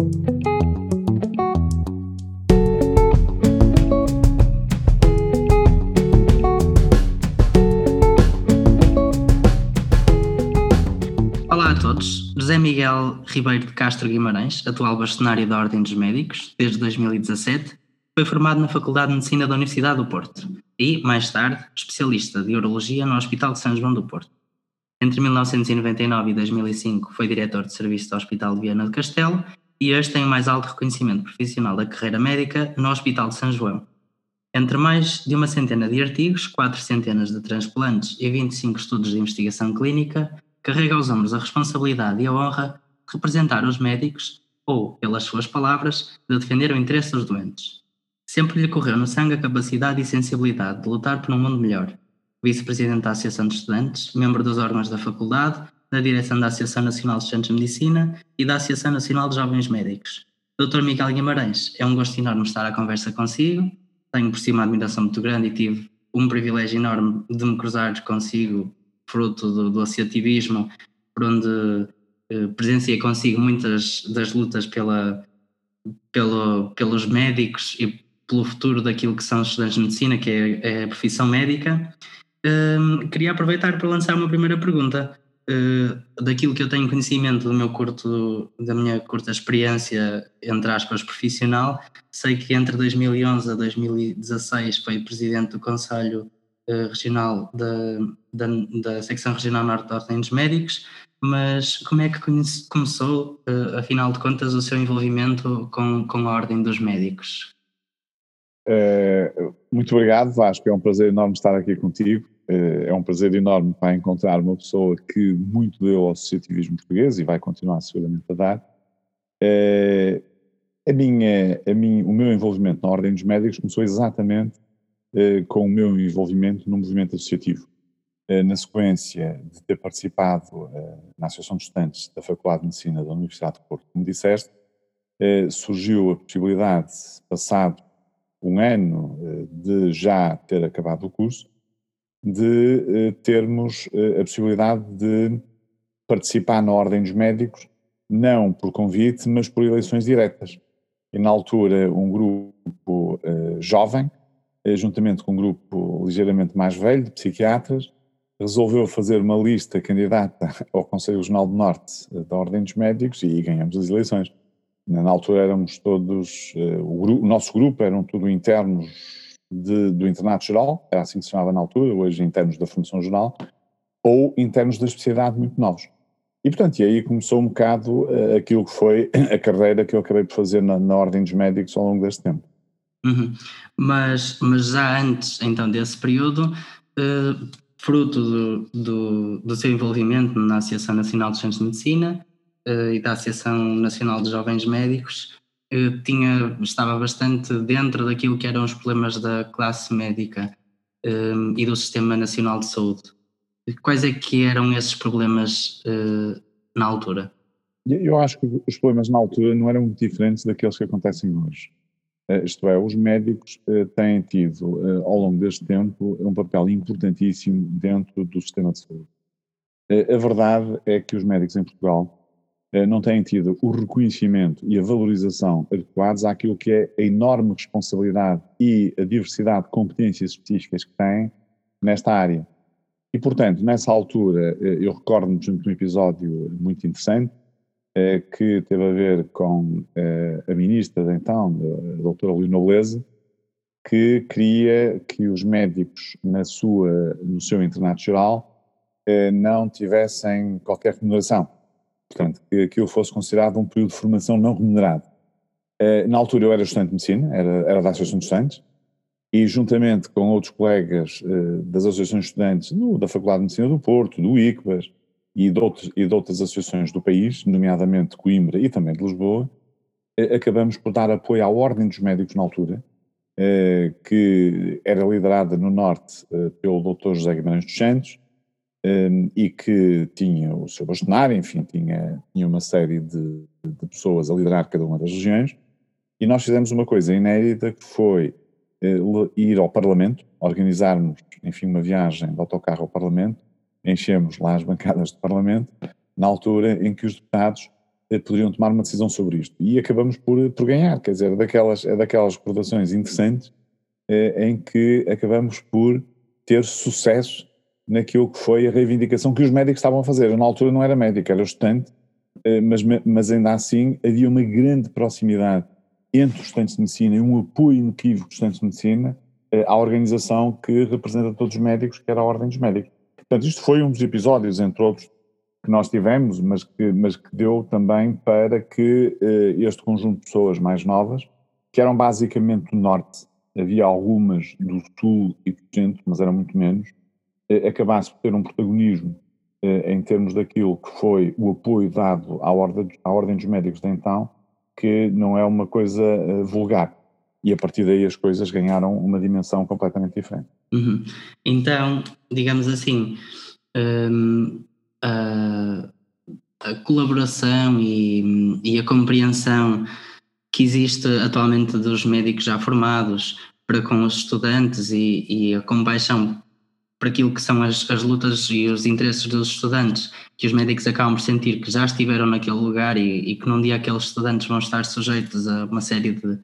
Olá a todos. José Miguel Ribeiro de Castro Guimarães, atual bastonário da Ordem dos Médicos, desde 2017, foi formado na Faculdade de Medicina da Universidade do Porto e, mais tarde, especialista de Urologia no Hospital de São João do Porto. Entre 1999 e 2005 foi diretor de serviço do Hospital de Viana do Castelo e hoje tem o mais alto reconhecimento profissional da carreira médica no Hospital de São João. Entre mais de uma centena de artigos, quatro centenas de transplantes e 25 estudos de investigação clínica, carrega aos ombros a responsabilidade e a honra de representar os médicos ou, pelas suas palavras, de defender o interesse dos doentes. Sempre lhe correu no sangue a capacidade e sensibilidade de lutar por um mundo melhor. Vice-presidente da Associação de Estudantes, membro dos órgãos da faculdade, da direção da Associação Nacional de Estudantes de Medicina e da Associação Nacional de Jovens Médicos. Dr. Miguel Guimarães, é um gosto enorme estar à conversa consigo. Tenho por si uma admiração muito grande e tive um privilégio enorme de me cruzar consigo fruto do, do associativismo, por onde eh, presenciei consigo muitas das lutas pela, pelo, pelos médicos e pelo futuro daquilo que são os estudantes de medicina, que é, é a profissão médica. Um, queria aproveitar para lançar uma primeira pergunta. Uh, daquilo que eu tenho conhecimento do meu curto, da minha curta experiência, entre aspas, profissional, sei que entre 2011 a 2016 foi presidente do Conselho uh, Regional da, da, da Secção Regional Norte da Ordem dos Médicos, mas como é que começou, uh, afinal de contas, o seu envolvimento com, com a Ordem dos Médicos? Muito obrigado, Vasco. É um prazer enorme estar aqui contigo. Uh, é um prazer enorme para encontrar uma pessoa que muito deu ao associativismo português e vai continuar seguramente a dar. Uh, a minha, a minha, o meu envolvimento na Ordem dos Médicos começou exatamente com o meu envolvimento no movimento associativo. na sequência de ter participado na Associação de Estudantes da Faculdade de Medicina da Universidade de Porto, como disseste, surgiu a possibilidade, passado um ano eh, de já ter acabado o curso, de eh, termos eh, a possibilidade de participar na Ordem dos Médicos, não por convite, mas por eleições diretas. E na altura, um grupo jovem, juntamente com um grupo ligeiramente mais velho, de psiquiatras, resolveu fazer uma lista candidata ao Conselho Regional do Norte da Ordem dos Médicos e ganhamos as eleições. Na altura éramos todos, o, grupo, o, nosso grupo eram tudo internos de, do Internato Geral, era assim que se chamava na altura, hoje internos da Formação Geral, ou internos da especialidade muito novos. E portanto, e aí começou um bocado uh, aquilo que foi a carreira que eu acabei por fazer na, na Ordem dos Médicos ao longo deste tempo. Uhum. Mas, mas já antes então desse período, uh, fruto do, do, do, seu envolvimento na Associação Nacional de Centros de Medicina, uh, e da Associação Nacional de Jovens Médicos, tinha, estava bastante dentro daquilo que eram os problemas da classe médica um, eh, e do Sistema Nacional de Saúde. Quais é que eram esses problemas uh, na altura? Eu acho que os problemas na altura não eram muito diferentes daqueles que acontecem hoje. Isto é, os médicos têm tido, ao longo deste tempo, um papel importantíssimo dentro do sistema de saúde. A verdade é que os médicos em Portugal eh, não têm tido o reconhecimento e a valorização adequados àquilo que é a enorme responsabilidade e a diversidade de competências específicas que têm nesta área. E, portanto, nessa altura, eh, eu recordo-me, de um episódio muito interessante, eh, que teve a ver com a ministra de então, a doutora Leonor Beleza, que queria que os médicos na sua, no seu internato geral não tivessem qualquer remuneração portanto, que aquilo fosse considerado um período de formação não remunerado. Eh, na altura eu era estudante de medicina, era, era da Associação de Estudantes, e juntamente com outros colegas eh, das associações de estudantes no, da Faculdade de Medicina do Porto, do ICBAS e de, e de outras associações do país, nomeadamente de Coimbra e também de Lisboa, eh, acabamos por dar apoio à Ordem dos Médicos na altura, que era liderada no Norte pelo Dr. José Guimarães dos Santos, um, e que tinha o seu bastonário, enfim, tinha, tinha uma série de, de, pessoas a liderar cada uma das regiões, e nós fizemos uma coisa inédita que foi uh, ir ao Parlamento, organizarmos, enfim, uma viagem de autocarro ao Parlamento, enchemos lá as bancadas do Parlamento, na altura em que os deputados poderiam tomar uma decisão sobre isto. E acabamos por, por ganhar, quer dizer, daquelas, é daquelas recordações interessantes em que acabamos por ter sucesso naquilo que foi a reivindicação que os médicos estavam a fazer. Eu, na altura não era médico, era estudante, mas, mas ainda assim havia uma grande proximidade entre os estudantes de medicina e um apoio inequívoco dos estudantes de medicina à organização que representa todos os médicos, que era a Ordem dos Médicos. Portanto, isto foi um dos episódios, entre outros, que nós tivemos, mas que, mas que deu também para que eh, este conjunto de pessoas mais novas, que eram basicamente do norte, havia algumas do sul e do centro, mas eram muito menos, eh, acabasse por ter um protagonismo eh, em termos daquilo que foi o apoio dado à Ordem, à ordem dos Médicos de então, que não é uma coisa eh, vulgar. E a partir daí as coisas ganharam uma dimensão completamente diferente. Uhum. Então, digamos assim, um, a, a, colaboração e, e, a compreensão que existe atualmente dos médicos já formados para com os estudantes e, e a compaixão para aquilo que são as, as, lutas e os interesses dos estudantes, que os médicos acabam por sentir que já estiveram naquele lugar e, e que num dia aqueles estudantes vão estar sujeitos a uma série de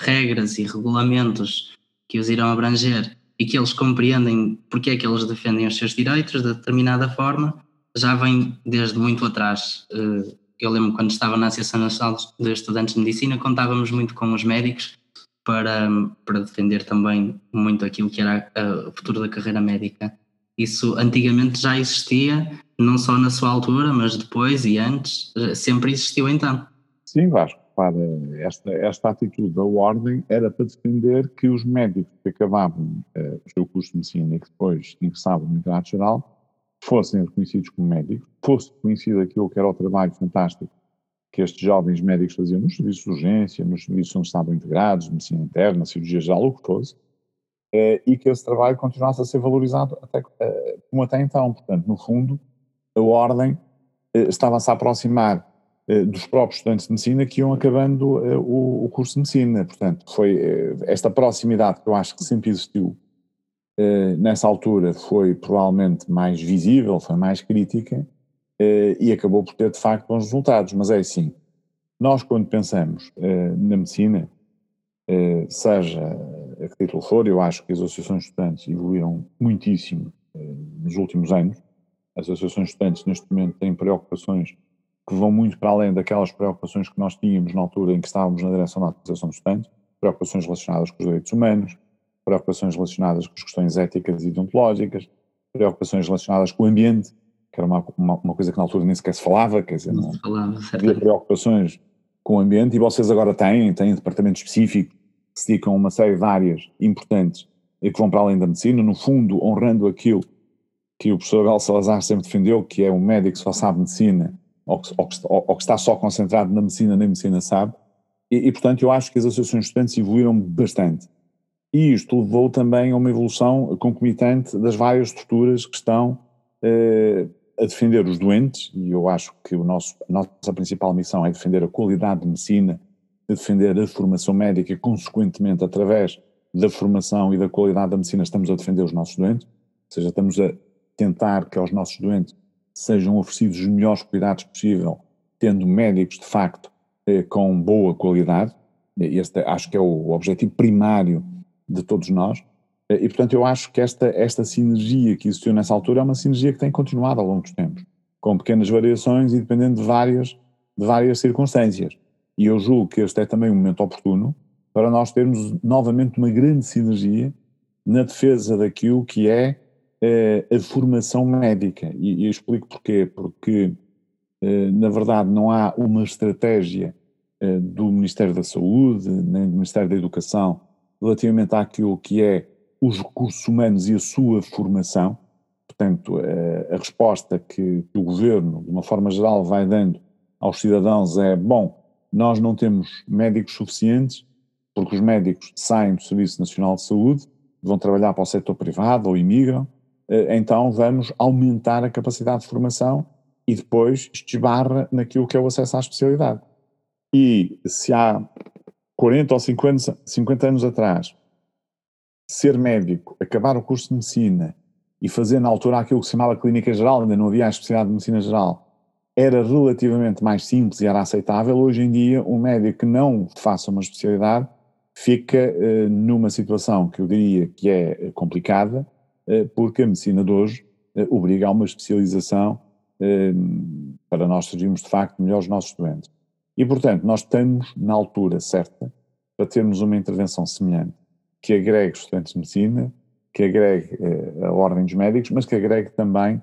regras e regulamentos que os irão abranger e que eles compreendem porque é que eles defendem os seus direitos de determinada forma, já vem desde muito atrás. Eh, eu lembro quando estava na Associação Nacional de Estudantes de Medicina, contávamos muito com os médicos para, para defender também muito aquilo que era o futuro da carreira médica. Isso antigamente já existia, não só na sua altura, mas depois e antes, sempre existiu então. Sim, Vasco para esta, esta atitude da Ordem era para defender que os médicos que acabavam uh, o seu curso de medicina e que depois ingressavam no internato geral fossem reconhecidos como médicos, fosse reconhecido aquilo que era o trabalho fantástico que estes jovens médicos faziam nos serviços de urgência, nos serviços onde estavam integrados, medicina interna, cirurgia geral, o que fosse, uh, e que esse trabalho continuasse a ser valorizado até, uh, como até então. Portanto, no fundo, a Ordem estava-se a aproximar eh, dos próprios estudantes de medicina que iam acabando eh, o, curso de medicina. Portanto, foi eh, esta proximidade que eu acho que sempre existiu nessa altura foi provavelmente mais visível, foi mais crítica e acabou por ter de facto bons resultados. Mas é assim, nós quando pensamos na medicina, seja a que título for, eu acho que as associações de estudantes evoluíram muitíssimo nos últimos anos. As associações de estudantes neste momento têm preocupações que vão muito para além daquelas preocupações que nós tínhamos na altura em que estávamos na direção da Associação dos Estudantes, preocupações relacionadas com os direitos humanos, preocupações relacionadas com as questões éticas e deontológicas, preocupações relacionadas com o ambiente, que era uma, uma, uma coisa que na altura nem sequer se falava, quer dizer, não, falava, havia preocupações com o ambiente e vocês agora têm, têm departamentos específicos que se dedicam a uma série de áreas importantes e que vão para além da medicina, no fundo honrando aquilo que o professor Abel Salazar sempre defendeu, que é um médico que só sabe medicina ou que, ou, que, ou que, está só concentrado na medicina, nem medicina sabe, e, e, portanto eu acho que as associações de estudantes evoluíram bastante. E isto levou também a uma evolução concomitante das várias estruturas que estão eh, a defender os doentes, e eu acho que o nosso, a nossa principal missão é defender a qualidade de medicina, defender a formação médica e, consequentemente, através da formação e da qualidade da medicina, estamos a defender os nossos doentes, ou seja, estamos a tentar que aos nossos doentes sejam oferecidos os melhores cuidados possível, tendo médicos de facto eh, com boa qualidade. Este acho que é o objetivo primário de todos nós. Eh, e, portanto, eu acho que esta, esta sinergia que existiu nessa altura é uma sinergia que tem continuado ao longo dos tempos, com pequenas variações e dependendo de várias, de várias circunstâncias. E eu julgo que este é também um momento oportuno para nós termos novamente uma grande sinergia na defesa daquilo que é eh, a formação médica. E, e, eu explico porquê. Porque, eh, na verdade, não há uma estratégia eh, do Ministério da Saúde, nem do Ministério da Educação, relativamente àquilo que é os recursos humanos e a sua formação. Portanto, a resposta que, que o governo, de uma forma geral, vai dando aos cidadãos é: bom, nós não temos médicos suficientes, porque os médicos saem do Serviço Nacional de Saúde, vão trabalhar para o setor privado ou imigram, eh, então vamos aumentar a capacidade de formação e depois esbarra naquilo que é o acesso à especialidade. E se há 40 ou 50, 50 anos atrás, ser médico, acabar o curso de medicina e fazer na altura aquilo que se chamava clínica geral, ainda não havia a especialidade de medicina geral, era relativamente mais simples e era aceitável. Hoje em dia, um médico que não faça uma especialidade fica uh, numa situação que eu diria que é complicada, uh, porque a medicina de hoje uh, obriga a uma especialização para nós servirmos de facto melhor os nossos doentes. E, portanto, nós estamos na altura certa para termos uma intervenção semelhante, que agregue estudantes de medicina, que agregue a ordem dos médicos, mas que agregue também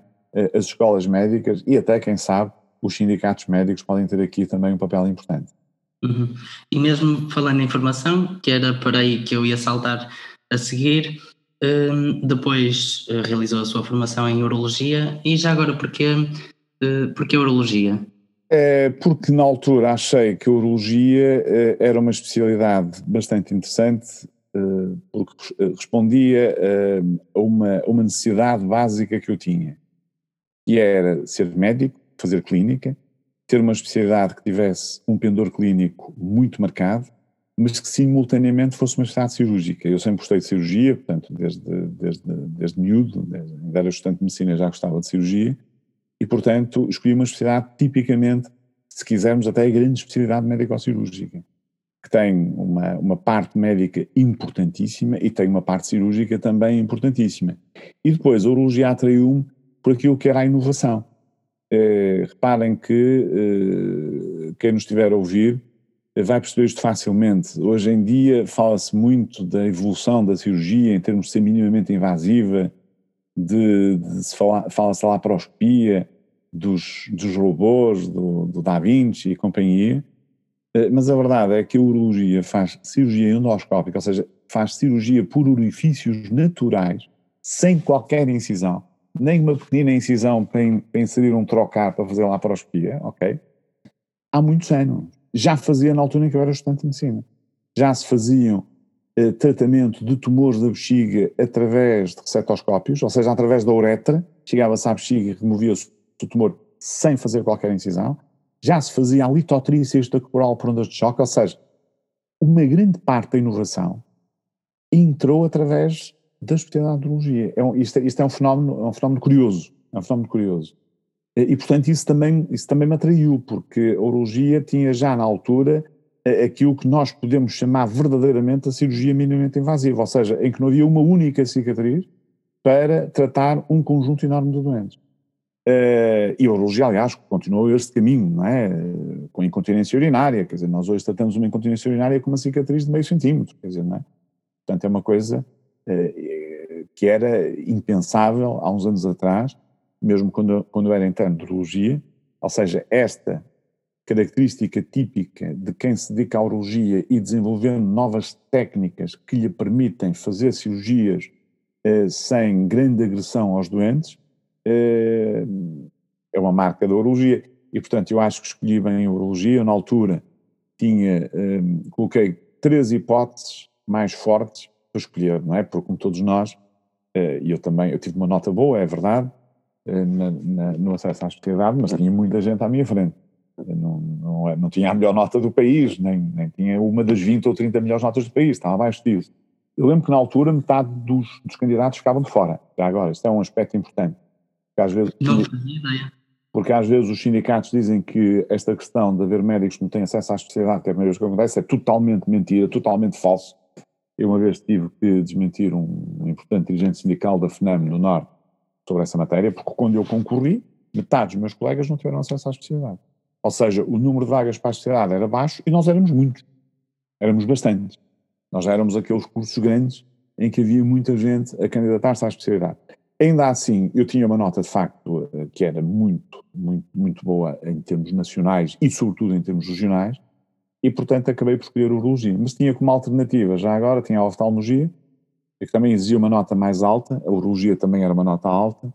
as escolas médicas e até, quem sabe, os sindicatos médicos podem ter aqui também um papel importante. Uhum. E mesmo falando em formação, que era para aí que eu ia saltar a seguir, um, depois uh, realizou a sua formação em Urologia e já agora porquê, porquê Urologia? É porque na altura achei que a Urologia era uma especialidade bastante interessante porque respondia a uma, uma necessidade básica que eu tinha, que era ser médico, fazer clínica, ter uma especialidade que tivesse um pendor clínico muito marcado, mas que simultaneamente fosse uma especialidade cirúrgica. Eu sempre gostei de cirurgia, portanto, desde, desde, desde miúdo, ainda era estudante de medicina, já gostava de cirurgia, e, portanto, escolhi uma especialidade tipicamente, se quisermos, até a grande especialidade médico-cirúrgica, que tem uma, uma parte médica importantíssima e tem uma parte cirúrgica também importantíssima. E depois, a urologia atraiu-me por aquilo que era a inovação. Eh, reparem que eh, quem nos estiver a ouvir eh, vai perceber isto facilmente. Hoje em dia fala-se muito da evolução da cirurgia em termos de ser minimamente invasiva, de, de se fala, fala-se da laparoscopia, dos, dos robôs, do, do Da Vinci e companhia, mas a verdade é que a urologia faz cirurgia endoscópica, ou seja, faz cirurgia por orifícios naturais, sem qualquer incisão nem uma pequenina incisão para, inserir um trocar para fazer laparoscopia, ok? Há muitos anos. Já fazia na altura em que eu era estudante de medicina. Já se faziam eh, tratamento de tumores da bexiga através de receptoscópios, ou seja, através da uretra, chegava-se à bexiga e removia-se o tumor sem fazer qualquer incisão. Já se fazia a litotrícia extracorporal por ondas de choque, ou seja, uma grande parte da inovação entrou através da urologia. É um, isto, é, isto é, um fenómeno, é um fenómeno curioso, é um fenómeno curioso. E, portanto, isso também, isso também me atraiu, porque a urologia tinha já na altura aquilo que nós podemos chamar verdadeiramente a cirurgia minimamente invasiva, ou seja, em que não havia uma única cicatriz para tratar um conjunto enorme de doentes. Uh, e a urologia, aliás, continuou este caminho, não é? Com incontinência urinária, quer dizer, nós hoje tratamos uma incontinência urinária com uma cicatriz de meio centímetro, quer dizer, não é? Portanto, é uma coisa eh, que era impensável há uns anos atrás, mesmo quando, quando era interno de urologia, ou seja, esta característica típica de quem se dedica à urologia e desenvolvendo novas técnicas que lhe permitem fazer cirurgias eh, sem grande agressão aos doentes, é uma marca da urologia. E, portanto, eu acho que escolhi bem a urologia. Na altura, tinha, eh, coloquei três hipóteses mais fortes para escolher, não é? Porque como todos nós, eh, e eu também, eu tive uma nota boa, é verdade, eh, na, na, no acesso à especialidade, mas tinha muita gente à minha frente. Não, não, é, não, tinha a melhor nota do país, nem, nem tinha uma das 20 ou 30 melhores notas do país, estava abaixo disso. Eu lembro que na altura metade dos, dos candidatos ficavam de fora. Já agora, isto é um aspecto importante. Porque às vezes, não fazia ideia. Porque às vezes os sindicatos dizem que esta questão de haver médicos que não têm acesso à especialidade, que é a primeira vez que acontece, é totalmente mentira, totalmente falso. Eu uma vez tive que desmentir um, importante dirigente sindical da FNAM no Norte sobre essa matéria, porque quando eu concorri, metade dos meus colegas não tiveram acesso à especialidade. Ou seja, o número de vagas para a especialidade era baixo e nós éramos muitos. Éramos bastantes. Nós já éramos aqueles cursos grandes em que havia muita gente a candidatar-se à especialidade. Ainda assim, eu tinha uma nota de facto eh, que era muito, muito, muito boa em termos nacionais e sobretudo em termos regionais, e portanto acabei por escolher urologia. Mas tinha como alternativa, já agora, tinha a oftalmologia, que também exigia uma nota mais alta, a urologia também era uma nota alta,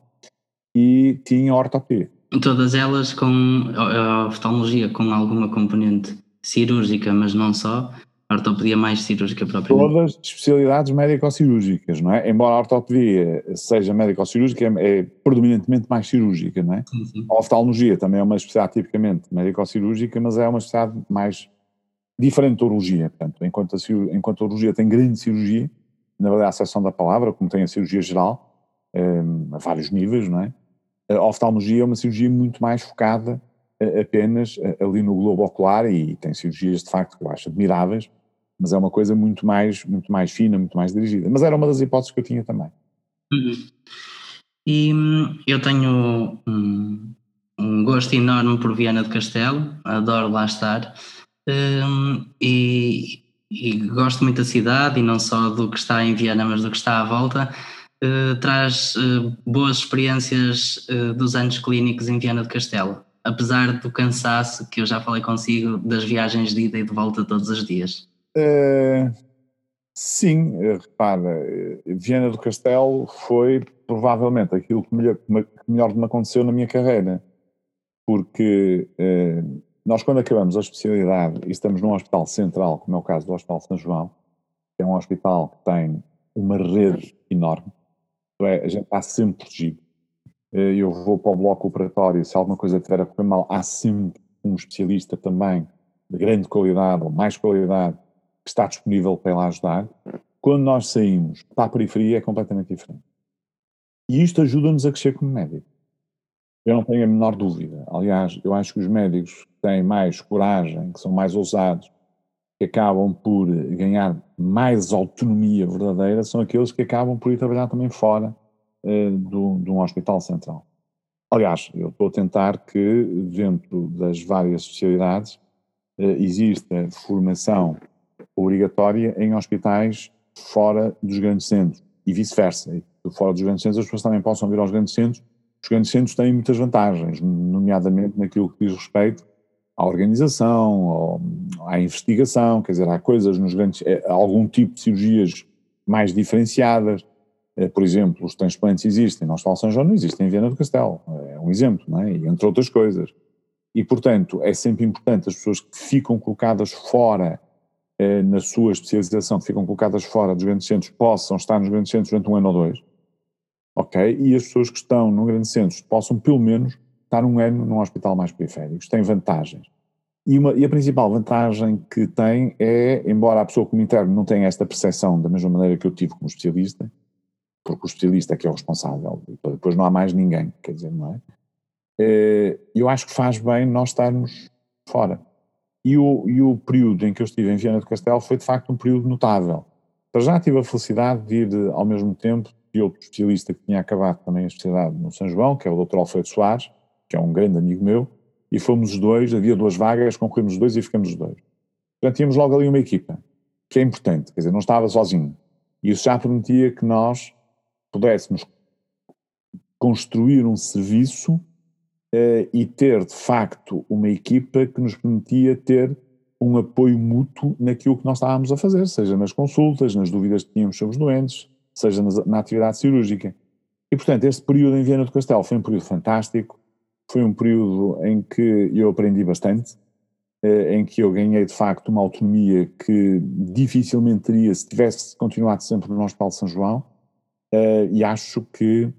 e tinha a ortopedia. Todas elas com a oftalmologia com alguma componente cirúrgica, mas não só, a ortopedia mais cirúrgica propriamente. Todas especialidades médico-cirúrgicas, não é? Embora a ortopedia seja médico-cirúrgica, é, predominantemente mais cirúrgica, não é? Sim, sim. A oftalmologia também é uma especialidade tipicamente médico-cirúrgica, mas é uma especialidade mais diferente da urologia. Portanto, enquanto a, enquanto a urologia tem grande cirurgia, na verdade, a acessão da palavra, como tem a cirurgia geral, um, a vários níveis, não é? A oftalmologia é uma cirurgia muito mais focada apenas ali no globo ocular e tem cirurgias de facto que eu acho admiráveis, mas é uma coisa muito mais, muito mais fina, muito mais dirigida. Mas era uma das hipóteses que eu tinha também. Uhum. E hum, eu tenho um, um, gosto enorme por Viana do Castelo, adoro lá estar. Um, e, e, gosto muito da cidade e não só do que está em Viana, mas do que está à volta. Uh, traz uh, boas experiências uh, dos anos clínicos em Viana do Castelo, apesar do cansaço que eu já falei consigo das viagens de ida e de volta todos os dias. Sim, repara, Viana do Castelo foi provavelmente aquilo que melhor, que melhor me aconteceu na minha carreira, porque nós, quando acabamos a especialidade e estamos num hospital central, como é o caso do Hospital São João, que é um hospital que tem uma rede enorme, é, a gente está sempre protegido. Eh, eu vou para o bloco operatório, se alguma coisa tiver a correr mal, há sempre um especialista também de grande qualidade ou mais qualidade está disponível para lá ajudar. Quando nós saímos para a periferia é completamente diferente. E isto ajuda-nos a crescer como médico. Eu não tenho a menor dúvida. Aliás, eu acho que os médicos que têm mais coragem, que são mais ousados, que acabam por ganhar mais autonomia verdadeira, são aqueles que acabam por ir trabalhar também fora uh, do, de um hospital central. Aliás, eu estou a tentar que, dentro das várias especialidades, uh, exista formação obrigatória em hospitais fora dos grandes centros e vice-versa. Fora dos grandes centros, as pessoas também possam vir aos grandes centros os grandes centros têm muitas vantagens, nomeadamente naquilo que diz respeito à organização, à investigação, quer dizer, há coisas nos grandes, eh, há algum tipo de cirurgias mais diferenciadas, eh, por exemplo, os transplantes existem, no Hospital São João não existem em Viana do Castelo, é um exemplo, não é? Entre outras coisas. E, portanto, é sempre importante as pessoas que ficam colocadas fora eh, na sua especialização, que ficam colocadas fora dos grandes centros, possam estar nos grandes centros durante um ano ou dois, ok? E as pessoas que estão num grande centro possam, pelo menos, estar um ano num hospital mais periférico. Isto tem vantagens. E, uma, e, a principal vantagem que tem é, embora a pessoa como interno não tenha esta percepção da mesma maneira que eu tive como especialista, porque o especialista é que é o responsável, depois não há mais ninguém, quer dizer, não é? Eh, eu acho que faz bem nós estarmos fora. E o, e o período em que eu estive em Viana do Castelo foi de facto um período notável. Para já tive a felicidade de ir ao mesmo tempo e outro especialista que tinha acabado também a especialidade no São João, que é o Dr. Alfredo Soares, que é um grande amigo meu, e fomos os dois, havia duas vagas, concorremos os dois e ficamos os dois. Portanto, tínhamos logo ali uma equipa, que é importante, quer dizer, não estava sozinho. E isso já permitia que nós pudéssemos construir um serviço e ter, de facto, uma equipa que nos permitia ter um apoio mútuo naquilo que nós estávamos a fazer, seja nas consultas, nas dúvidas que tínhamos sobre os doentes, seja na, atividade cirúrgica. E, portanto, este período em Viena do Castelo foi um período fantástico, foi um período em que eu aprendi bastante, eh, em que eu ganhei, de facto, uma autonomia que dificilmente teria se tivesse continuado sempre no Hospital de São João, eh, e acho que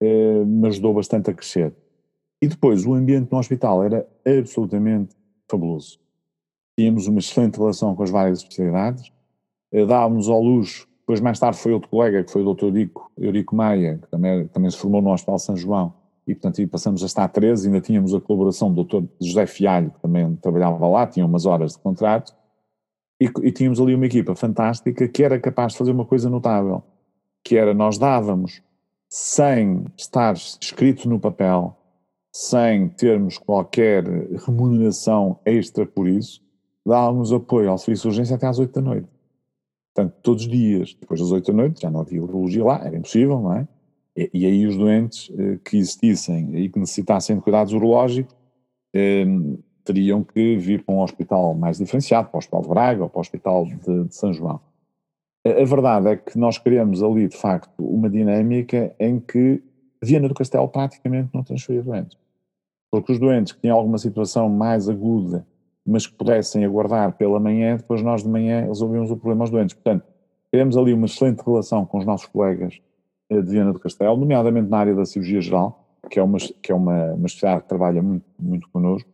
eh, me ajudou bastante a crescer. E depois, o ambiente no hospital era absolutamente fabuloso. Tínhamos uma excelente relação com as várias especialidades, dávamos ao luxo depois, mais tarde, foi outro colega, que foi o Dr. Dico, Eurico Maia, que também, também se formou no Hospital São João, e portanto passamos a estar 13, ainda tínhamos a colaboração do Dr. José Fialho, que também trabalhava lá, tinha umas horas de contrato, e, e tínhamos ali uma equipa fantástica que era capaz de fazer uma coisa notável, que era nós dávamos, sem estar escrito no papel, sem termos qualquer remuneração extra por isso, dávamos apoio ao serviço de urgência até às 8 da noite. Portanto, todos os dias, depois das 8 da noite, já não havia urologia lá, era impossível, não é? E, e aí os doentes eh, que existissem e que necessitassem de cuidados urológicos eh, teriam que vir para um hospital mais diferenciado, para o Hospital de Braga ou para o Hospital de, de São João. A, a, verdade é que nós queremos ali, de facto, uma dinâmica em que Viana do Castelo praticamente não transferia doentes. Porque os doentes que tinham alguma situação mais aguda mas que pudessem aguardar pela manhã, depois nós de manhã resolvíamos o problema aos doentes. Portanto, temos ali uma excelente relação com os nossos colegas eh, de Viana do Castelo, nomeadamente na área da cirurgia geral, que é uma, que é uma, uma especialidade que trabalha muito, muito connosco,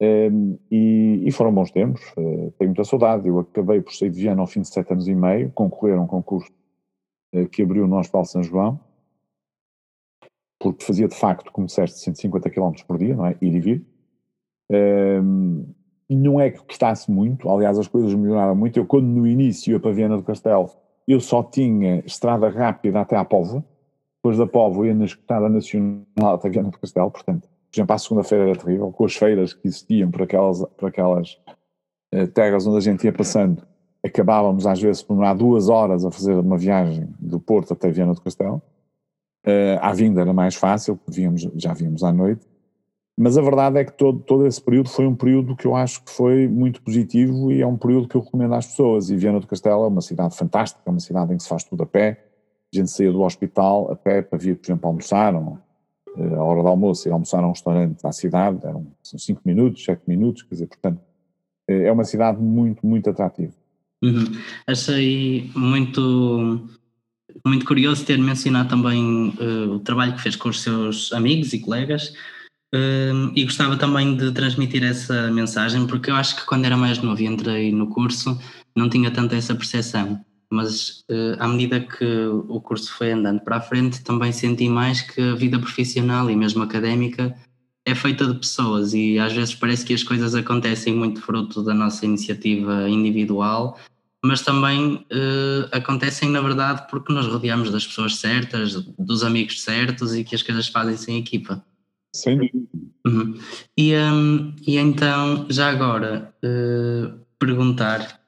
ehm, e, e, foram bons tempos, eh, tenho muita saudade, eu acabei por sair de Viana ao fim de sete anos e meio, concorrer a um concurso eh, que abriu no Hospital São João, porque fazia de facto, como disseste, 150 km por dia, não é? Ir e vir, Um, não é que custasse muito, aliás, as coisas melhoraram muito. Eu, quando no início ia para Viana do Castelo, eu só tinha estrada rápida até à Póvoa, depois da Póvoa ia na Estrada Nacional até Viana do Castelo, portanto, por exemplo, à segunda-feira era terrível, com as feiras que existiam por aquelas, por aquelas uh, terras onde a gente ia passando, acabávamos às vezes por demorar duas horas a fazer uma viagem do Porto até Viana do Castelo. Uh, à vinda era mais fácil, víamos, já víamos à noite, mas a verdade é que todo, todo esse período foi um período que eu acho que foi muito positivo e é um período que eu recomendo às pessoas. E Viana do Castelo é uma cidade fantástica, é uma cidade em que se faz tudo a pé. A gente saía do hospital a pé para vir, por exemplo, almoçar, ou, uh, à hora do almoço, ir almoçar a um restaurante à cidade, eram 5 minutos, 7 minutos, quer dizer, portanto, uh, é uma cidade muito, muito atrativa. Uhum. Achei muito, muito curioso ter mencionado também uh, o trabalho que fez com os seus amigos e colegas e gostava também de transmitir essa mensagem, porque eu acho que quando era mais novo e entrei no curso, não tinha tanto essa percepção. Mas uh, à medida que o curso foi andando para a frente, também senti mais que a vida profissional e mesmo académica é feita de pessoas e às vezes parece que as coisas acontecem muito fruto da nossa iniciativa individual, mas também uh, acontecem na verdade porque nos rodeamos das pessoas certas, dos amigos certos e que as coisas fazem sem equipa. Dúvida. Uhum. E, um, e então, já agora, uh, perguntar,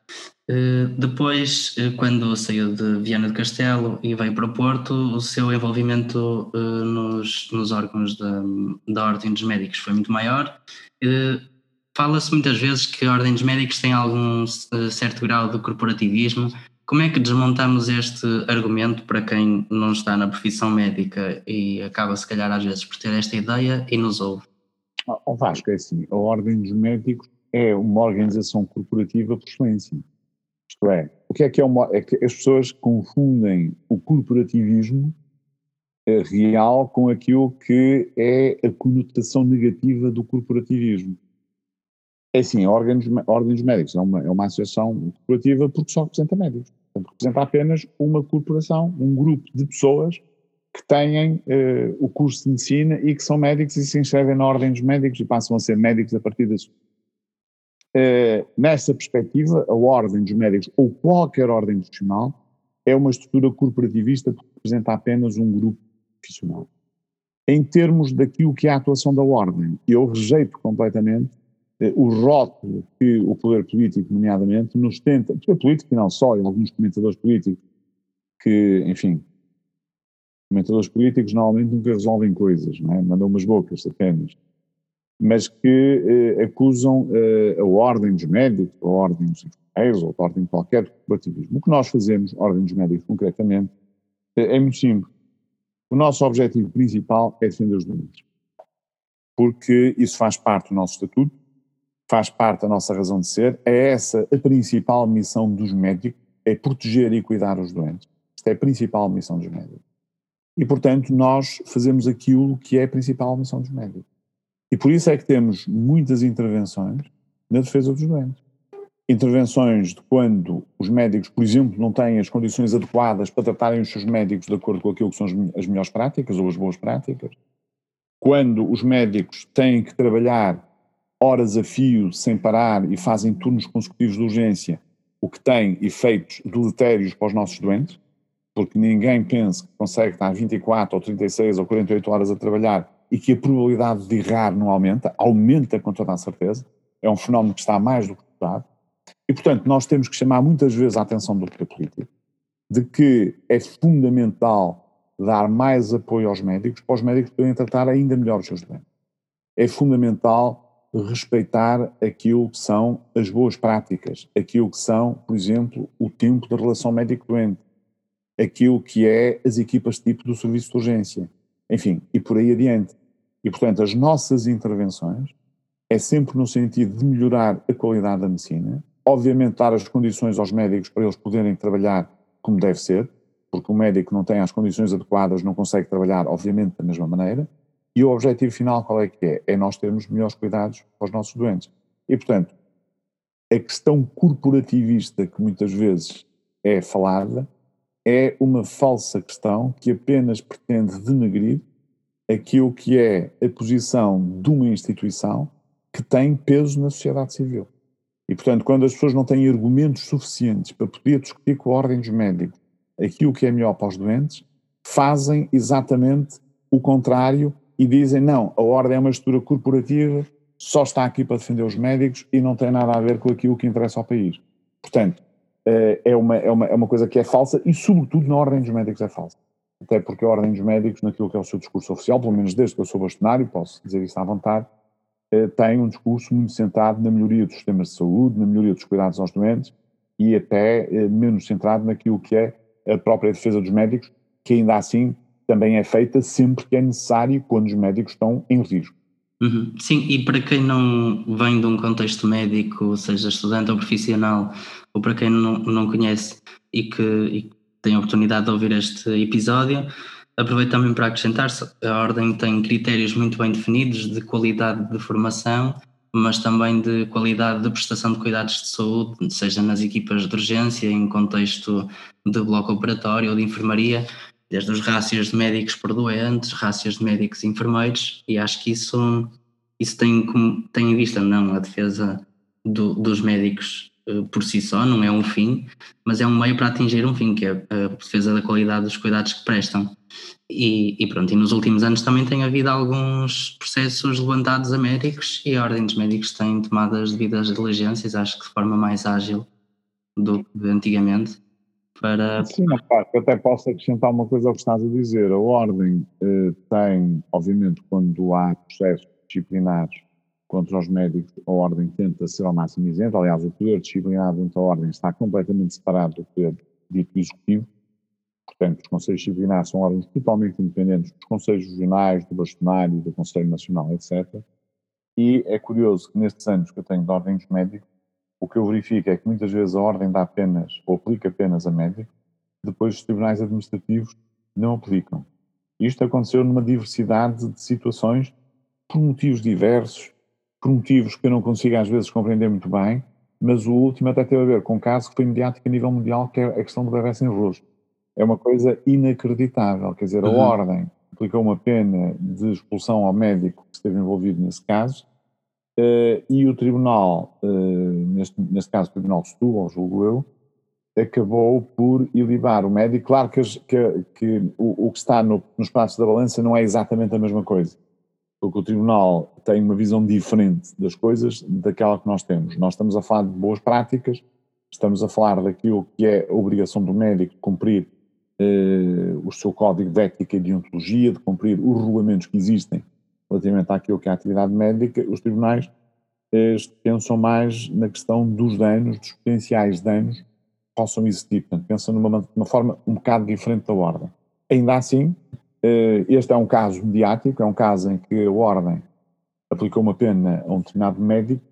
uh, depois, quando saiu de Viana do Castelo e veio para o Porto, o seu envolvimento nos, nos órgãos da, da Ordem dos Médicos foi muito maior. Fala-se muitas vezes que dos Médicos tem algum certo grau de corporativismo, como é que desmontamos este argumento para quem não está na profissão médica e acaba, se calhar, às vezes por ter esta ideia e nos ouve? Oh, Vasco, é assim, a Ordem dos Médicos é uma organização corporativa por excelência. Isto é, o que é que é uma. É que as pessoas confundem o corporativismo eh, real com aquilo que é a conotação negativa do corporativismo. É assim, Ordem dos Médicos é uma, é uma associação corporativa porque só representa médicos. Portanto, representa apenas uma corporação, um grupo de pessoas que têm uh, o curso de medicina e que são médicos e se inscrevem na Ordem dos Médicos e passam a ser médicos a partir disso. Uh, nessa perspectiva, a Ordem dos Médicos, ou qualquer ordem profissional, é uma estrutura corporativista que representa apenas um grupo profissional. Em termos daquilo que é a atuação da Ordem, eu rejeito completamente eh, o rótulo que o poder político, nomeadamente, nos tenta, poder político e não só, e alguns comentadores políticos, que, enfim, comentadores políticos normalmente nunca resolvem coisas, não é? mandam umas bocas apenas, mas que eh, acusam eh, a ordem dos médicos, a ordem dos enfermeiros, ou a ordem de qualquer corporativismo. O que nós fazemos, ordem dos médicos concretamente, é, é muito simples. O nosso objetivo principal é defender os doentes, porque isso faz parte do nosso estatuto, faz parte da nossa razão de ser, é essa a principal missão dos médicos, é proteger e cuidar os doentes. Esta é a principal missão dos médicos. E, portanto, nós fazemos aquilo que é a principal missão dos médicos. E por isso é que temos muitas intervenções na defesa dos doentes. Intervenções de quando os médicos, por exemplo, não têm as condições adequadas para tratarem os seus médicos de acordo com aquilo que são as melhores práticas ou as boas práticas. Quando os médicos têm que trabalhar horas a fio, sem parar, e fazem turnos consecutivos de urgência, o que tem efeitos deletérios para os nossos doentes, porque ninguém pensa que consegue estar 24 ou 36 ou 48 horas a trabalhar e que a probabilidade de errar não aumenta, aumenta com toda a certeza, é um fenómeno que está mais do que estudado, e portanto nós temos que chamar muitas vezes a atenção do poder político de que é fundamental dar mais apoio aos médicos para os médicos poderem tratar ainda melhor os seus doentes. É fundamental respeitar aquilo que são as boas práticas, aquilo que são, por exemplo, o tempo da relação médico-doente, aquilo que é as equipas tipo do serviço de urgência, enfim, e por aí adiante. E, portanto, as nossas intervenções é sempre no sentido de melhorar a qualidade da medicina, obviamente dar as condições aos médicos para eles poderem trabalhar como deve ser, porque o médico não tem as condições adequadas, não consegue trabalhar, obviamente, da mesma maneira, e o objetivo final qual é que é? É nós termos melhores cuidados para os nossos doentes. E, portanto, a questão corporativista que muitas vezes é falada é uma falsa questão que apenas pretende denegrir aquilo que é a posição de uma instituição que tem peso na sociedade civil. E, portanto, quando as pessoas não têm argumentos suficientes para poder discutir com a ordem dos médicos aquilo que é melhor para os doentes, fazem exatamente o contrário e dizem: não, a ordem é uma estrutura corporativa, só está aqui para defender os médicos e não tem nada a ver com aquilo que interessa ao país. Portanto, eh, é uma, é uma, é uma coisa que é falsa e, sobretudo, na ordem dos médicos é falsa. Até porque a ordem dos médicos, naquilo que é o seu discurso oficial, pelo menos desde que eu sou bastonário, posso dizer isso à vontade, eh, tem um discurso muito centrado na melhoria dos sistemas de saúde, na melhoria dos cuidados aos doentes e até eh, menos centrado naquilo que é a própria defesa dos médicos, que ainda assim também é feita sempre que é necessário quando os médicos estão em risco. Uhum. Sim, e para quem não vem de um contexto médico, seja estudante ou profissional, ou para quem não, não conhece e que, e tem a oportunidade de ouvir este episódio, aproveito também para acrescentar a Ordem tem critérios muito bem definidos de qualidade de formação, mas também de qualidade de prestação de cuidados de saúde, seja nas equipas de urgência, em contexto de bloco operatório ou de enfermaria, desde os rácios de médicos por doentes, rácios de médicos e enfermeiros, e acho que isso, isso tem, tem em vista não a defesa do, dos médicos uh, por si só, não é um fim, mas é um meio para atingir um fim, que é a defesa da qualidade dos cuidados que prestam. E, e, pronto, e nos últimos anos também tem havido alguns processos levantados a médicos e a Ordem dos Médicos tem tomado as devidas diligências, acho que de forma mais ágil do que antigamente para. Sim, eu até posso acrescentar uma coisa ao que estás a dizer. A Ordem eh, tem, obviamente, quando há processos disciplinares contra os médicos, a Ordem tenta ser ao máximo isenta. Aliás, o poder disciplinar dentro da Ordem está completamente separado do poder dito executivo. Portanto, os conselhos disciplinares são órgãos totalmente independentes dos conselhos regionais, do bastonário, do Conselho Nacional, etc. E é curioso que nestes anos que eu tenho de Ordem dos Médicos, o que eu verifico é que muitas vezes a ordem dá apenas, ou aplica apenas a médico, depois os tribunais administrativos não aplicam. Isto aconteceu numa diversidade de situações, por motivos diversos, por motivos que eu não consigo às vezes compreender muito bem, mas o último até teve a ver com um caso que foi mediático a nível mundial, que é a questão do bebê sem rosto. É uma coisa inacreditável, quer dizer, a uhum. ordem aplicou uma pena de expulsão ao médico que esteve envolvido nesse caso, e o tribunal, uh, neste, neste caso o tribunal de Setúbal, julgo eu, acabou por ilibar o médico. Claro que, que, que o, o, que está no, nos pratos da balança não é exatamente a mesma coisa, porque o tribunal tem uma visão diferente das coisas daquela que nós temos. Nós estamos a falar de boas práticas, estamos a falar daquilo que é a obrigação do médico de cumprir uh, o seu código de ética e de ontologia, de cumprir os regulamentos que existem relativamente àquilo que é a atividade médica, os tribunais eh, pensam mais na questão dos danos, dos potenciais danos que possam existir. Portanto, pensam numa uma forma um bocado diferente da ordem. Ainda assim, eh, este é um caso mediático, é um caso em que a ordem aplicou uma pena a um determinado médico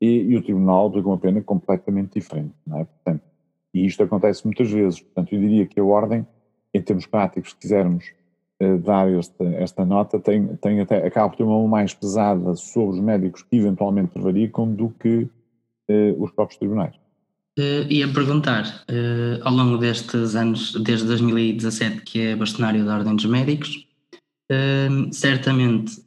e, e o tribunal aplicou uma pena completamente diferente. É? Portanto, e isto acontece muitas vezes. Portanto, eu diria que a ordem, em termos práticos, se quisermos dar esta, esta nota tem, tem até, acaba por ter uma mão mais pesada sobre os médicos que eventualmente prevaricam do que eh, os próprios tribunais. Uh, ia perguntar, uh, ao longo destes anos, desde 2017, que é bastonário da Ordem dos Médicos, uh, certamente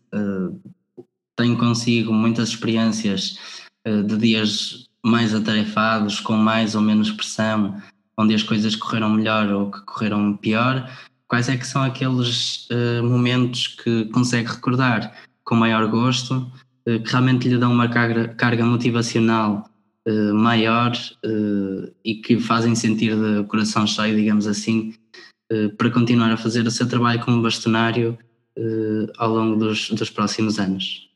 tem consigo muitas experiências de dias mais atarefados, com mais ou menos pressão, onde as coisas correram melhor ou que correram pior, quais é que são aqueles uh, momentos que consegue recordar com maior gosto, uh, que realmente lhe dão uma carga, carga motivacional uh, maior e que fazem sentir de coração cheio, digamos assim, para continuar a fazer o seu trabalho como bastonário ao longo dos, dos próximos anos?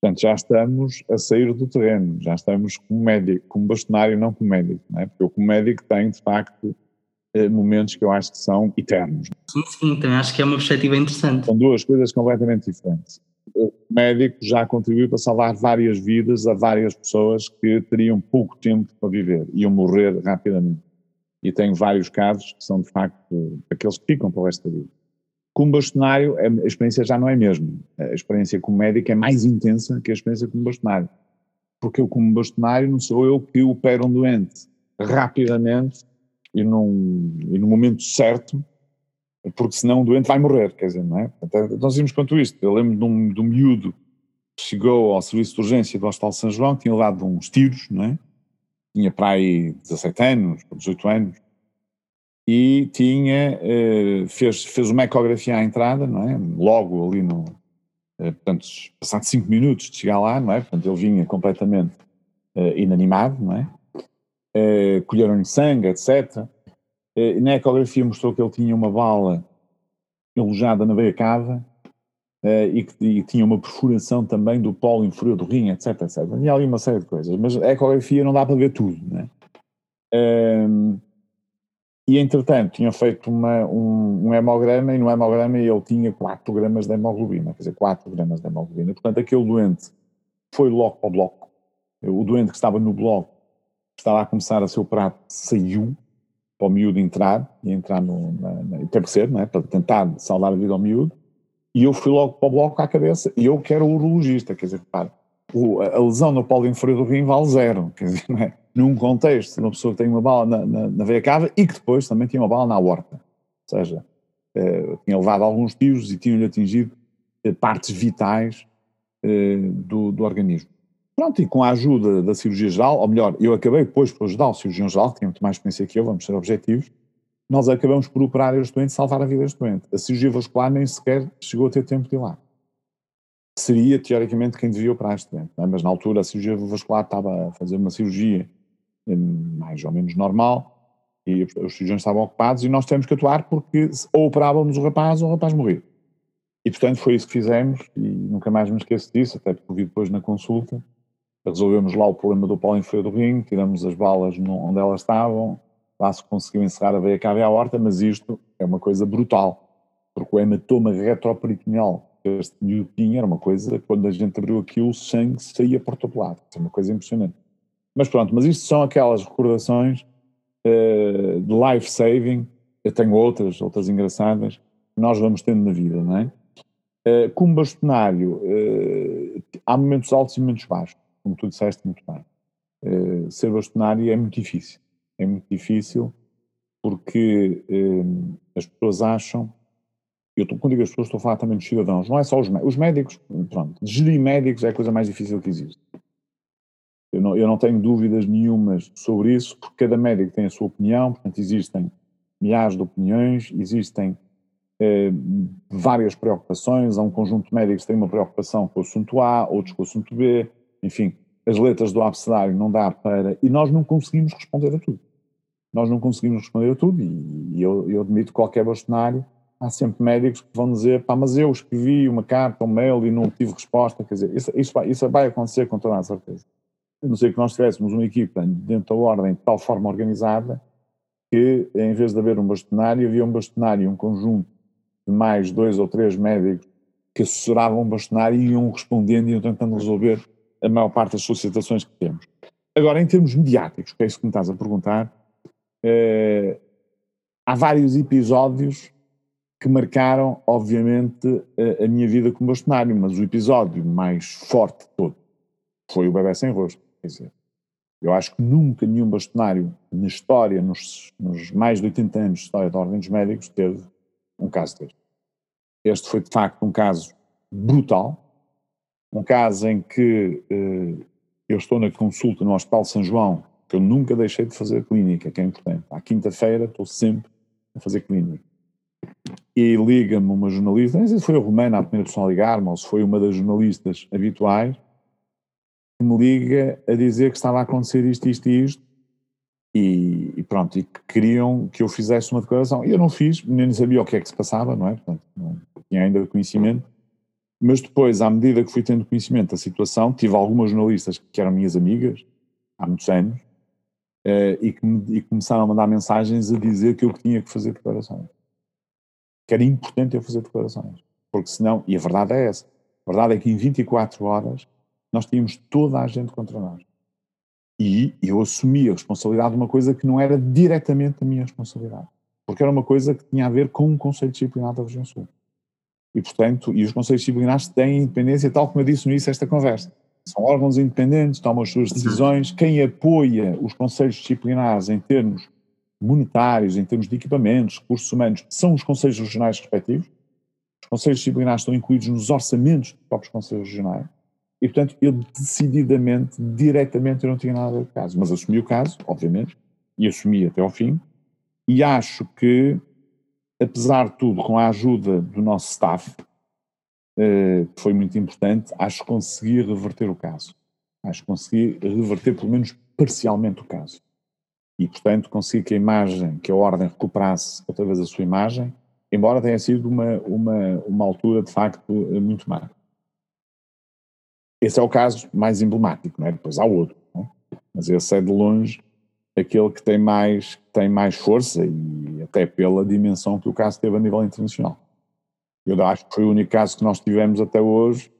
Portanto, já estamos a sair do terreno, já estamos como médico, como bastonário, não como médico, não é? porque eu como médico tenho, de facto, momentos que eu acho que são eternos. Sim, sim, também acho que é uma perspectiva interessante. São duas coisas completamente diferentes. O médico já contribuiu para salvar várias vidas a várias pessoas que teriam pouco tempo para viver, iam morrer rapidamente. E tenho vários casos que são, de facto, aqueles que ficam para o resto da vida. Como bastonário, a experiência já não é a mesma. A experiência como médico é mais intensa que a experiência como bastonário. Porque eu, como bastonário, não sou eu que opero um doente rapidamente e, num, e no momento certo, porque senão o doente vai morrer, quer dizer, não é? Então, nós vimos quanto isto. Eu lembro de um, de um miúdo chegou ao serviço de urgência do Hospital de São João, tinha levado uns tiros, não é? Tinha para aí 17 anos, 18 anos, e tinha, uh, fez, fez uma ecografia à entrada, não é? Logo ali no, uh, portanto, passado 5 minutos de chegar lá, não é? Portanto, ele vinha completamente uh, inanimado, não é? Colheram-lhe sangue, etc. na ecografia mostrou que ele tinha uma bala alojada na veia cava, Uh, e que e tinha uma perfuração também do polo inferior do rim, etc, etc. Tinha ali uma série de coisas, mas a ecografia não dá para ver tudo, né? Um, e entretanto tinha feito uma, um, um, hemograma e no hemograma ele tinha 4 gramas de hemoglobina, quer dizer, 4 gramas de hemoglobina. Portanto, aquele doente foi logo para o bloco. O doente que estava no bloco, estava a começar a seu prato, saiu para o miúdo entrar, e entrar no, na, na, teve que ser, não é? para tentar salvar a vida ao miúdo e eu fui logo para o bloco à cabeça, e eu que era o urologista, quer dizer, repara, o, a lesão no polo inferior do rim vale zero, quer dizer, não é? num contexto uma pessoa que tem uma bala na, na, na veia cava e que depois também tinha uma bala na aorta, ou seja, eh, tinha levado alguns tiros e tinham-lhe atingido eh, partes vitais eh, do, do organismo. Pronto, e com a ajuda da cirurgia geral, ou melhor, eu acabei depois por ajudar o cirurgião geral, que tinha muito mais experiência que eu, vamos ser objetivos, nós acabamos por operar este doente salvar a vida deste doente. A cirurgia vascular nem sequer chegou a ter tempo de ir lá. Seria, teoricamente, quem devia operar este doente. É? Mas na altura a cirurgia vascular estava a fazer uma cirurgia mais ou menos normal e os cirurgiões estavam ocupados e nós temos que atuar porque ou operávamos o rapaz ou o rapaz morria. E portanto foi isso que fizemos e nunca mais me esqueço disso, até porque vi depois na consulta, resolvemos lá o problema do polo inferior do rim, tiramos as balas onde elas estavam, lá se conseguiu encerrar a veia cava e a horta, mas isto é uma coisa brutal, porque o hematoma retroperitoneal que este tinha era uma coisa, quando a gente abriu aquilo, o sangue saía por todo lado, é uma coisa impressionante. Mas pronto, mas isto são aquelas recordações uh, de life saving, eu tenho outras, outras engraçadas, que nós vamos tendo na vida, não é? Uh, como bastonário, uh, há momentos altos e momentos baixos, como tu disseste muito bem. Uh, ser bastonário é muito difícil é muito difícil porque eh, as pessoas acham, eu estou, quando digo as pessoas estou a falar também dos cidadãos, não é só os médicos, os médicos, pronto, gerir médicos é a coisa mais difícil que existe. Eu não, eu não tenho dúvidas nenhumas sobre isso, porque cada médico tem a sua opinião, portanto existem milhares de opiniões, existem eh, várias preocupações, há um conjunto de médicos que tem uma preocupação com o assunto A, outros com o assunto B, enfim, as letras do abecedário não dá para, e nós não conseguimos responder a tudo nós não conseguimos responder a tudo e, eu, eu admito que qualquer bastonário há sempre médicos que vão dizer, pá, mas eu escrevi uma carta, um mail e não tive resposta, quer dizer, isso, isso, vai, isso vai acontecer com toda a certeza. A não ser que nós tivéssemos uma equipa dentro da ordem de tal forma organizada que, em vez de haver um bastonário, havia um bastonário e um conjunto de mais dois ou três médicos que assessoravam o bastonário e iam respondendo e iam tentando resolver a maior parte das solicitações que temos. Agora, em termos mediáticos, que é isso que me estás a perguntar, eh, há vários episódios que marcaram, obviamente, a, a, minha vida como bastonário, mas o episódio mais forte de todo foi o bebê sem rosto. Quer dizer, eu acho que nunca nenhum bastonário na história, nos, nos, mais de 80 anos de história da Ordem dos Médicos, teve um caso deste. Este foi, de facto, um caso brutal, um caso em que eh, eu estou na consulta no Hospital São João que eu nunca deixei de fazer clínica, que é importante. À quinta-feira estou sempre a fazer clínica. E liga-me uma jornalista, não sei se foi a Romana a primeira pessoa a ligar-me, ou se foi uma das jornalistas habituais, que me liga a dizer que estava a acontecer isto, isto e isto, e, e, pronto, e que queriam que eu fizesse uma declaração. E eu não fiz, nem sabia o que é que se passava, não é? Portanto, não tinha ainda conhecimento. Mas depois, à medida que fui tendo conhecimento da situação, tive algumas jornalistas que eram minhas amigas, há muitos anos, uh, e, que me, e começaram a mandar mensagens a dizer que eu tinha que fazer declarações. Que era importante eu fazer declarações. Porque senão, e a verdade é essa, a verdade é que em 24 horas nós tínhamos toda a gente contra nós. E eu assumi a responsabilidade de uma coisa que não era diretamente a minha responsabilidade. Porque era uma coisa que tinha a ver com o Conselho Disciplinar da Região Sul. E, portanto, e os Conselhos Disciplinares têm independência, tal como eu disse no início desta conversa são órgãos independentes, tomam as suas decisões. Quem apoia os conselhos disciplinares em termos monetários, em termos de equipamentos, recursos humanos, são os conselhos regionais respectivos. Os conselhos disciplinares estão incluídos nos orçamentos dos próprios conselhos regionais. E, portanto, eu decididamente, diretamente, eu não tinha nada de caso. Mas assumi o caso, obviamente, e assumi até ao fim. E acho que, apesar de tudo, com a ajuda do nosso staff, eh, que foi muito importante, acho que consegui reverter o caso. Acho que consegui reverter, pelo menos parcialmente, o caso. E, portanto, consegui que a imagem, que a ordem recuperasse outra vez a sua imagem, embora tenha sido uma, uma, uma altura, de facto, muito má. Esse é o caso mais emblemático, não é? Depois há outro, é? mas esse é de longe aquele que tem mais, tem mais força e até pela dimensão que o caso teve a nível internacional. Eu acho que foi o único caso que nós tivemos até hoje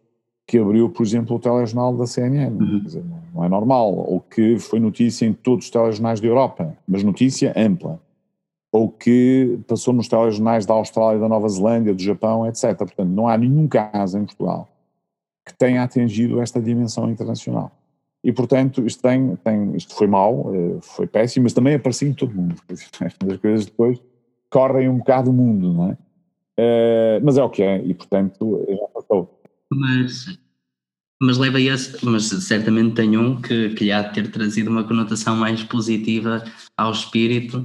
que abriu, por exemplo, o telejornal da CNN. Uhum. Dizer, não é normal. Ou que foi notícia em todos os telejornais da Europa, mas notícia ampla. Ou que passou nos telejornais da Austrália, da Nova Zelândia, do Japão, etc. Portanto, não há nenhum caso em Portugal que tenha atingido esta dimensão internacional. E, portanto, isto, tem, tem, isto foi mau, eh, foi péssimo, mas também aparecia em todo o mundo. As coisas depois correm um bocado o mundo, não é? Uh, mas é o que é, e portanto já passou. Mas, mas leva esse, mas certamente tem um que, que lhe há de ter trazido uma conotação mais positiva ao espírito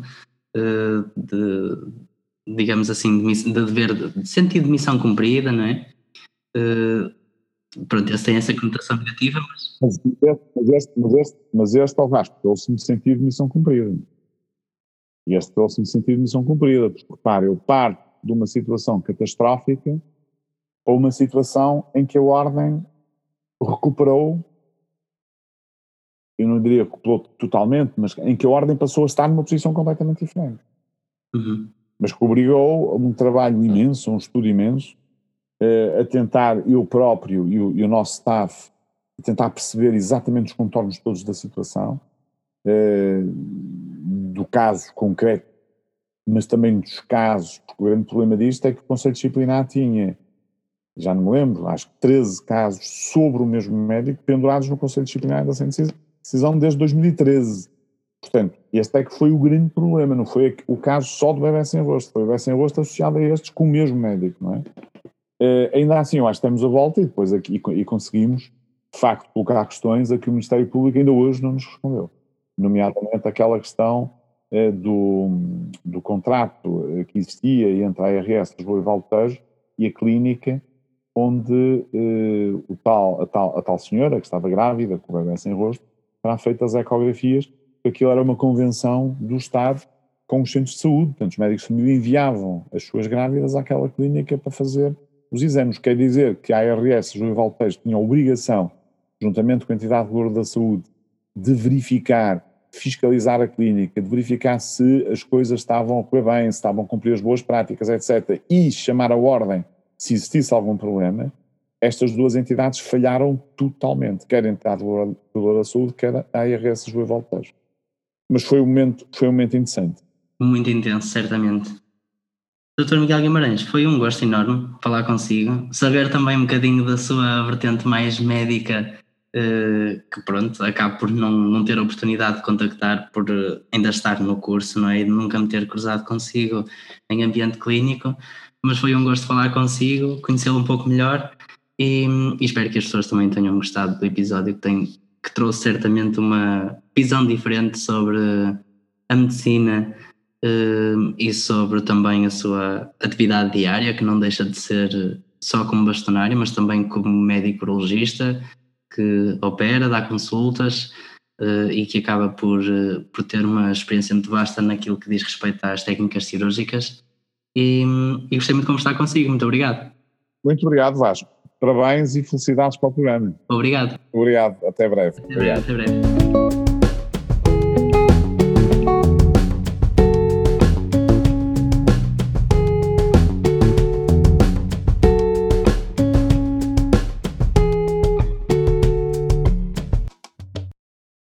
uh, de, digamos assim, de, de dever, de sentido de missão cumprida, não é? Uh, Pronto, esse tem essa conotação negativa, mas. Mas este, mas este, mas este, mas este ao Vasco, trouxe-me sentido de missão cumprida. E este trouxe-me sentido de missão cumprida, porque, repare, eu parto de uma situação catastrófica para uma situação em que a ordem recuperou, eu não diria recuperou totalmente, mas em que a ordem passou a estar numa posição completamente diferente. Uhum. Mas que obrigou a um trabalho imenso, a um estudo imenso, a tentar, eu próprio e o, e o, nosso staff, a tentar perceber exatamente os contornos todos da situação, uh, do caso concreto, mas também dos casos, porque o grande problema disto é que o Conselho Disciplinar tinha, já não me lembro, acho que 13 casos sobre o mesmo médico pendurados no Conselho Disciplinar da decisão desde 2013. Portanto, este é que foi o grande problema, não foi o caso só do bebê sem rosto, foi o bebê sem rosto associado a estes com o mesmo médico, não é? Uh, ainda assim, eu acho que temos a volta e depois aqui e conseguimos, de facto, colocar questões a que o Ministério Público ainda hoje não nos respondeu. Nomeadamente aquela questão uh, do, do contrato que existia entre a ARS Lisboa e Valtejo e a clínica onde uh, o tal, a, tal, a tal senhora que estava grávida, com o bebê sem rosto, terá feito as ecografias, aquilo era uma convenção do Estado com os centros de saúde. Portanto, os médicos enviavam as suas grávidas àquela clínica para fazer os exames. Quer dizer que a ARS, Júlio Valtejo, tinha a obrigação, juntamente com a entidade de da saúde, de verificar, fiscalizar a clínica, de verificar se as coisas estavam a correr bem, se estavam a cumprir as boas práticas, etc. E chamar a ordem se existisse algum problema. Estas duas entidades falharam totalmente, quer a entidade de da saúde, quer a ARS Júlio Valtejo. Mas foi um momento, foi um momento interessante. Muito intenso, certamente. Doutor Miguel Guimarães, foi um gosto enorme falar consigo, saber também um bocadinho da sua vertente mais médica, eh, que pronto, acabo por não, não ter a oportunidade de contactar por eh, ainda estar no curso, não é? E nunca me ter cruzado consigo em ambiente clínico, mas foi um gosto falar consigo, conhecê-lo um pouco melhor e, e, espero que as pessoas também tenham gostado do episódio que, tem, que trouxe certamente uma visão diferente sobre a medicina e sobre também a sua atividade diária, que não deixa de ser só como bastonário, mas também como médico urologista, que opera, dá consultas uh, e que acaba por, por ter uma experiência muito vasta naquilo que diz respeito às técnicas cirúrgicas. E, e gostei muito de conversar consigo. Muito obrigado. Muito obrigado, Vasco. Parabéns e felicidades para o programa. Obrigado. Obrigado. Até breve. Até, breve. Até breve.